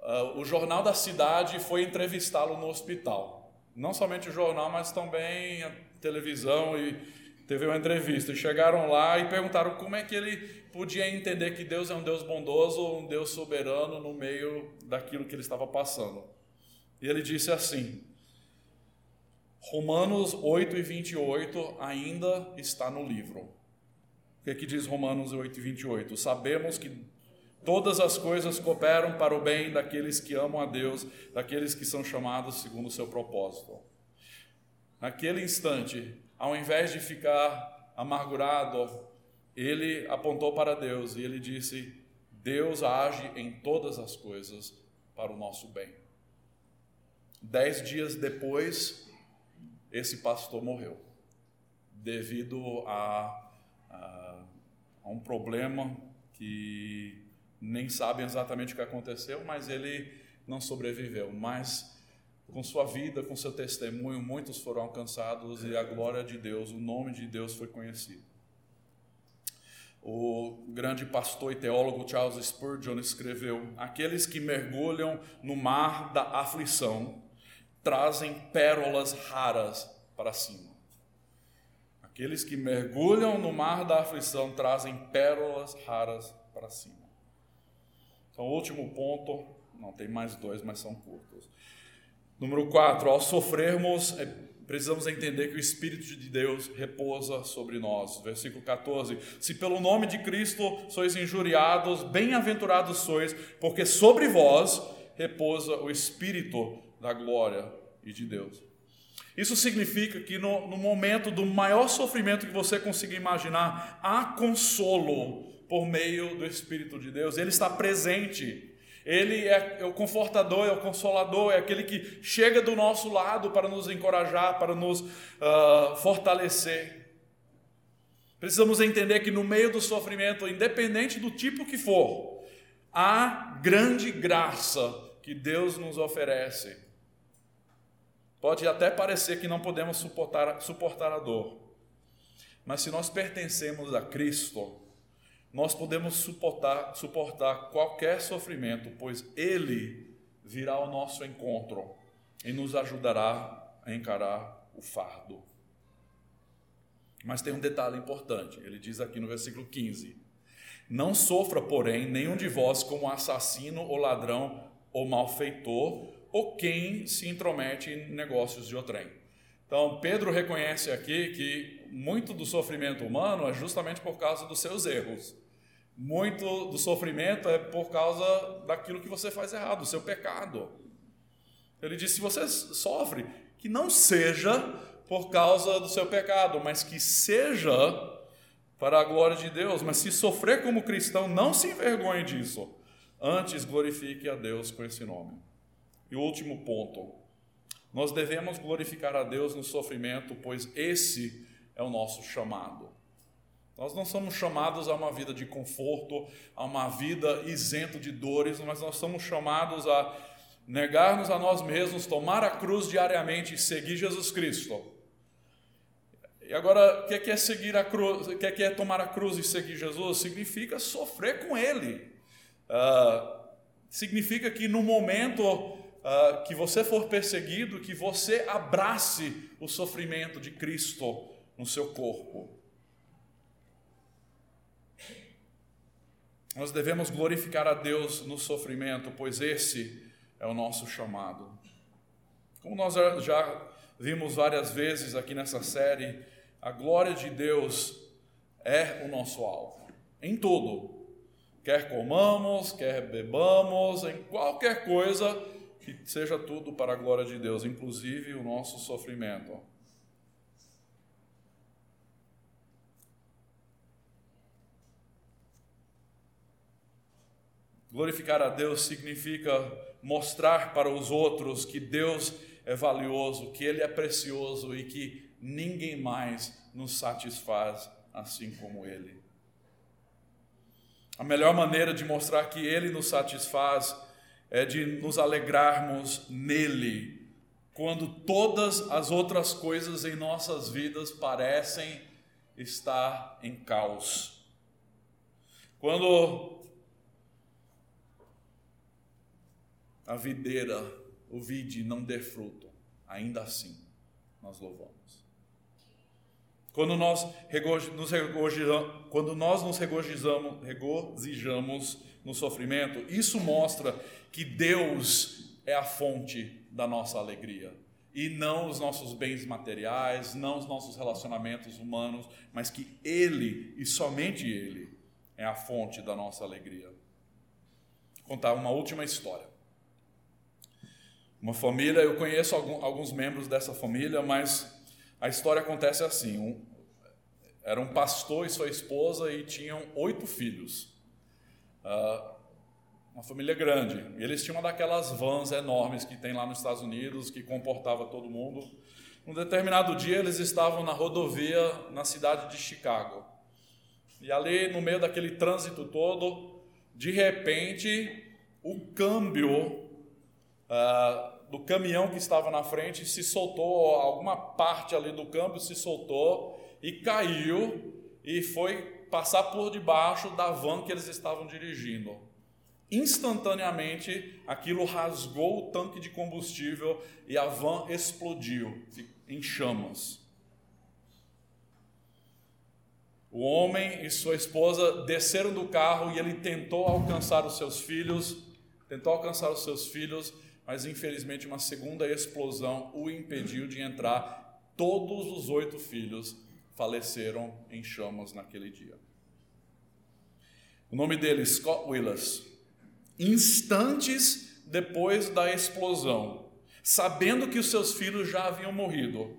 Uh, o jornal da cidade foi entrevistá-lo no hospital. Não somente o jornal, mas também a televisão e teve uma entrevista. Chegaram lá e perguntaram como é que ele podia entender que Deus é um Deus bondoso, um Deus soberano no meio daquilo que ele estava passando. E ele disse assim: Romanos 8 e 28 ainda está no livro. O que, é que diz Romanos 8 e 28? Sabemos que Todas as coisas cooperam para o bem daqueles que amam a Deus, daqueles que são chamados segundo o seu propósito. Naquele instante, ao invés de ficar amargurado, ele apontou para Deus e ele disse: Deus age em todas as coisas para o nosso bem. Dez dias depois, esse pastor morreu, devido a, a, a um problema que nem sabem exatamente o que aconteceu, mas ele não sobreviveu. Mas com sua vida, com seu testemunho, muitos foram alcançados e a glória de Deus, o nome de Deus foi conhecido. O grande pastor e teólogo Charles Spurgeon escreveu: Aqueles que mergulham no mar da aflição trazem pérolas raras para cima. Aqueles que mergulham no mar da aflição trazem pérolas raras para cima. Então, último ponto, não tem mais dois, mas são curtos. Número 4, ao sofrermos, é, precisamos entender que o Espírito de Deus repousa sobre nós. Versículo 14: Se pelo nome de Cristo sois injuriados, bem-aventurados sois, porque sobre vós repousa o Espírito da glória e de Deus. Isso significa que no, no momento do maior sofrimento que você conseguir imaginar, há consolo por meio do Espírito de Deus, ele está presente. Ele é, o confortador, é o consolador, é aquele que chega do nosso lado para nos encorajar, para nos uh, fortalecer. Precisamos entender que no meio do sofrimento, independente do tipo que for, há grande graça que Deus nos oferece. Pode até parecer que não podemos suportar, suportar a dor, mas se nós pertencemos a Cristo, nós podemos suportar, suportar qualquer sofrimento, pois Ele virá ao nosso encontro e nos ajudará a encarar o fardo. Mas tem um detalhe importante, ele diz aqui no versículo 15: Não sofra, porém, nenhum de vós como assassino ou ladrão ou malfeitor ou quem se intromete em negócios de outrem. Então, Pedro reconhece aqui que muito do sofrimento humano é justamente por causa dos seus erros. Muito do sofrimento é por causa daquilo que você faz errado, do seu pecado. Ele diz: se você sofre, que não seja por causa do seu pecado, mas que seja para a glória de Deus. Mas se sofrer como cristão, não se envergonhe disso. Antes glorifique a Deus com esse nome. E o último ponto. Nós devemos glorificar a Deus no sofrimento, pois esse é o nosso chamado. Nós não somos chamados a uma vida de conforto, a uma vida isento de dores, mas nós somos chamados a negar-nos a nós mesmos, tomar a cruz diariamente e seguir Jesus Cristo. E agora, o que é seguir a cruz? O que é tomar a cruz e seguir Jesus? Significa sofrer com Ele. Uh, significa que no momento uh, que você for perseguido, que você abrace o sofrimento de Cristo no seu corpo. Nós devemos glorificar a Deus no sofrimento, pois esse é o nosso chamado. Como nós já vimos várias vezes aqui nessa série, a glória de Deus é o nosso alvo, em tudo. Quer comamos, quer bebamos, em qualquer coisa, que seja tudo para a glória de Deus, inclusive o nosso sofrimento. Glorificar a Deus significa mostrar para os outros que Deus é valioso, que Ele é precioso e que ninguém mais nos satisfaz assim como Ele. A melhor maneira de mostrar que Ele nos satisfaz é de nos alegrarmos nele, quando todas as outras coisas em nossas vidas parecem estar em caos. Quando a videira, o vide não der fruto, ainda assim nós louvamos. Quando nós, nos quando nós nos regozijamos, regozijamos no sofrimento, isso mostra que Deus é a fonte da nossa alegria. E não os nossos bens materiais, não os nossos relacionamentos humanos, mas que Ele e somente Ele é a fonte da nossa alegria. Vou contar uma última história. Uma família, eu conheço alguns membros dessa família, mas a história acontece assim: um, era um pastor e sua esposa e tinham oito filhos. Uh, uma família grande. E eles tinham uma daquelas vans enormes que tem lá nos Estados Unidos, que comportava todo mundo. Um determinado dia eles estavam na rodovia na cidade de Chicago. E ali, no meio daquele trânsito todo, de repente, o câmbio uh, do caminhão que estava na frente se soltou, alguma parte ali do câmbio se soltou e caiu e foi passar por debaixo da van que eles estavam dirigindo. Instantaneamente, aquilo rasgou o tanque de combustível e a van explodiu em chamas. O homem e sua esposa desceram do carro e ele tentou alcançar os seus filhos, tentou alcançar os seus filhos, mas infelizmente uma segunda explosão o impediu de entrar. Todos os oito filhos faleceram em chamas naquele dia. O nome dele, Scott Willis. Instantes depois da explosão, sabendo que os seus filhos já haviam morrido,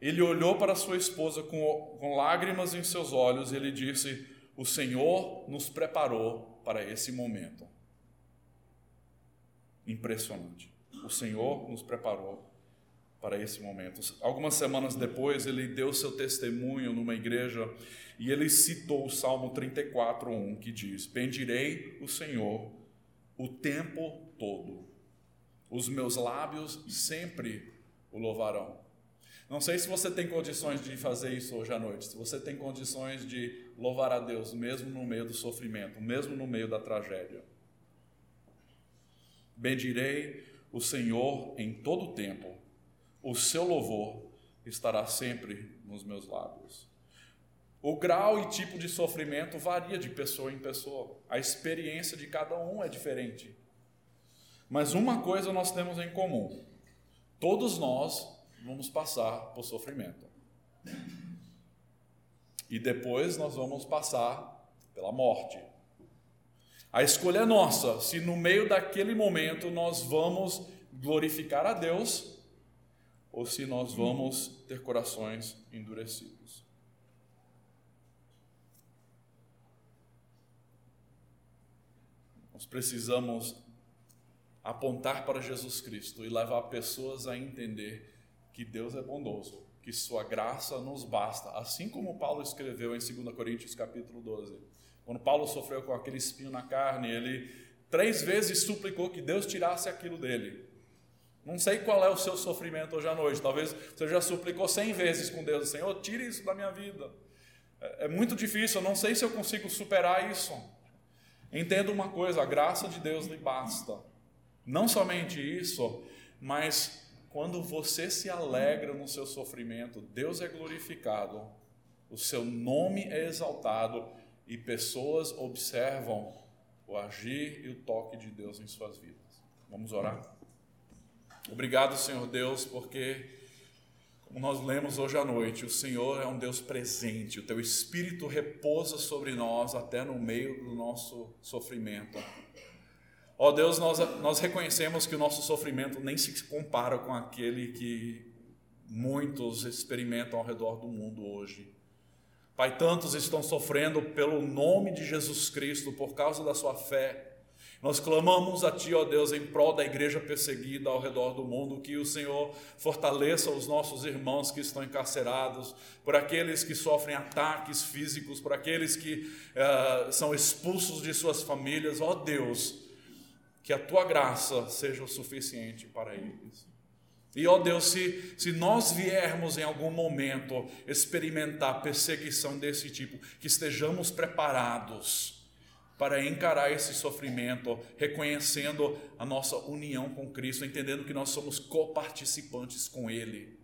ele olhou para sua esposa com, com lágrimas em seus olhos e ele disse: O Senhor nos preparou para esse momento. Impressionante. O Senhor nos preparou para esse momento. Algumas semanas depois, ele deu seu testemunho numa igreja e ele citou o Salmo 34:1, que diz: Bendirei o Senhor o tempo todo. Os meus lábios sempre o louvarão. Não sei se você tem condições de fazer isso hoje à noite, se você tem condições de louvar a Deus, mesmo no meio do sofrimento, mesmo no meio da tragédia. Bendirei o Senhor em todo o tempo, o seu louvor estará sempre nos meus lábios. O grau e tipo de sofrimento varia de pessoa em pessoa, a experiência de cada um é diferente. Mas uma coisa nós temos em comum: todos nós vamos passar por sofrimento. E depois nós vamos passar pela morte. A escolha é nossa, se no meio daquele momento nós vamos glorificar a Deus ou se nós vamos ter corações endurecidos. Nós precisamos apontar para Jesus Cristo e levar pessoas a entender que Deus é bondoso, que sua graça nos basta, assim como Paulo escreveu em 2 Coríntios capítulo 12. Quando Paulo sofreu com aquele espinho na carne, ele três vezes suplicou que Deus tirasse aquilo dele. Não sei qual é o seu sofrimento hoje à noite. Talvez você já suplicou cem vezes com Deus, Senhor, tire isso da minha vida. É, é muito difícil, eu não sei se eu consigo superar isso. Entenda uma coisa: a graça de Deus lhe basta. Não somente isso, mas quando você se alegra no seu sofrimento, Deus é glorificado, o seu nome é exaltado e pessoas observam o agir e o toque de Deus em suas vidas. Vamos orar? Obrigado, Senhor Deus, porque, como nós lemos hoje à noite, o Senhor é um Deus presente, o teu Espírito repousa sobre nós até no meio do nosso sofrimento. Ó oh Deus, nós, nós reconhecemos que o nosso sofrimento nem se compara com aquele que muitos experimentam ao redor do mundo hoje. Pai, tantos estão sofrendo pelo nome de Jesus Cristo por causa da sua fé. Nós clamamos a Ti, ó Deus, em prol da igreja perseguida ao redor do mundo, que o Senhor fortaleça os nossos irmãos que estão encarcerados, por aqueles que sofrem ataques físicos, por aqueles que uh, são expulsos de suas famílias, ó Deus, que a Tua graça seja o suficiente para eles. E ó Deus, se, se nós viermos em algum momento experimentar perseguição desse tipo, que estejamos preparados para encarar esse sofrimento, reconhecendo a nossa união com Cristo, entendendo que nós somos coparticipantes com Ele.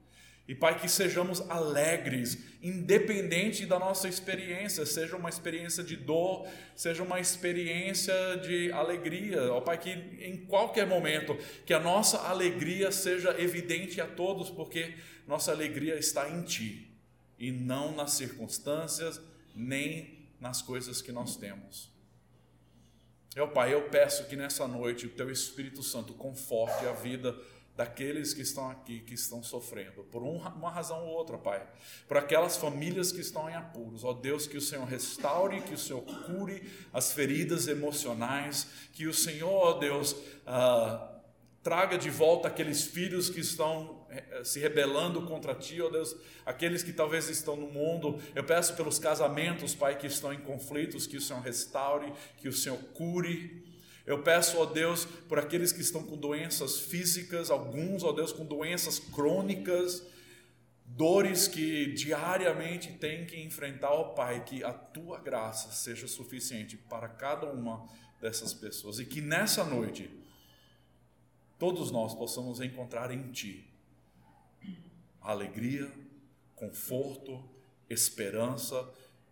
E Pai, que sejamos alegres, independente da nossa experiência, seja uma experiência de dor, seja uma experiência de alegria. Ó Pai, que em qualquer momento, que a nossa alegria seja evidente a todos, porque nossa alegria está em Ti, e não nas circunstâncias, nem nas coisas que nós temos. Meu Pai, eu peço que nessa noite o Teu Espírito Santo conforte a vida daqueles que estão aqui, que estão sofrendo, por uma razão ou outra, Pai. Por aquelas famílias que estão em apuros. Ó Deus, que o Senhor restaure, que o Senhor cure as feridas emocionais, que o Senhor, ó Deus, ah, traga de volta aqueles filhos que estão se rebelando contra ti, ó Deus, aqueles que talvez estão no mundo. Eu peço pelos casamentos, Pai, que estão em conflitos, que o Senhor restaure, que o Senhor cure. Eu peço, ó Deus, por aqueles que estão com doenças físicas, alguns, ó Deus, com doenças crônicas, dores que diariamente têm que enfrentar, ó Pai, que a tua graça seja suficiente para cada uma dessas pessoas e que nessa noite todos nós possamos encontrar em Ti alegria, conforto, esperança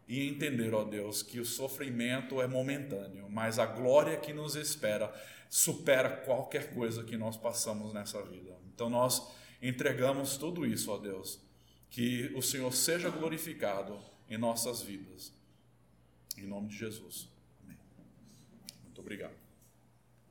e entender, ó Deus, que o sofrimento é momentâneo, mas a glória que nos espera supera qualquer coisa que nós passamos nessa vida. Então nós entregamos tudo isso, ó Deus, que o Senhor seja glorificado em nossas vidas. Em nome de Jesus. Amém. Muito obrigado.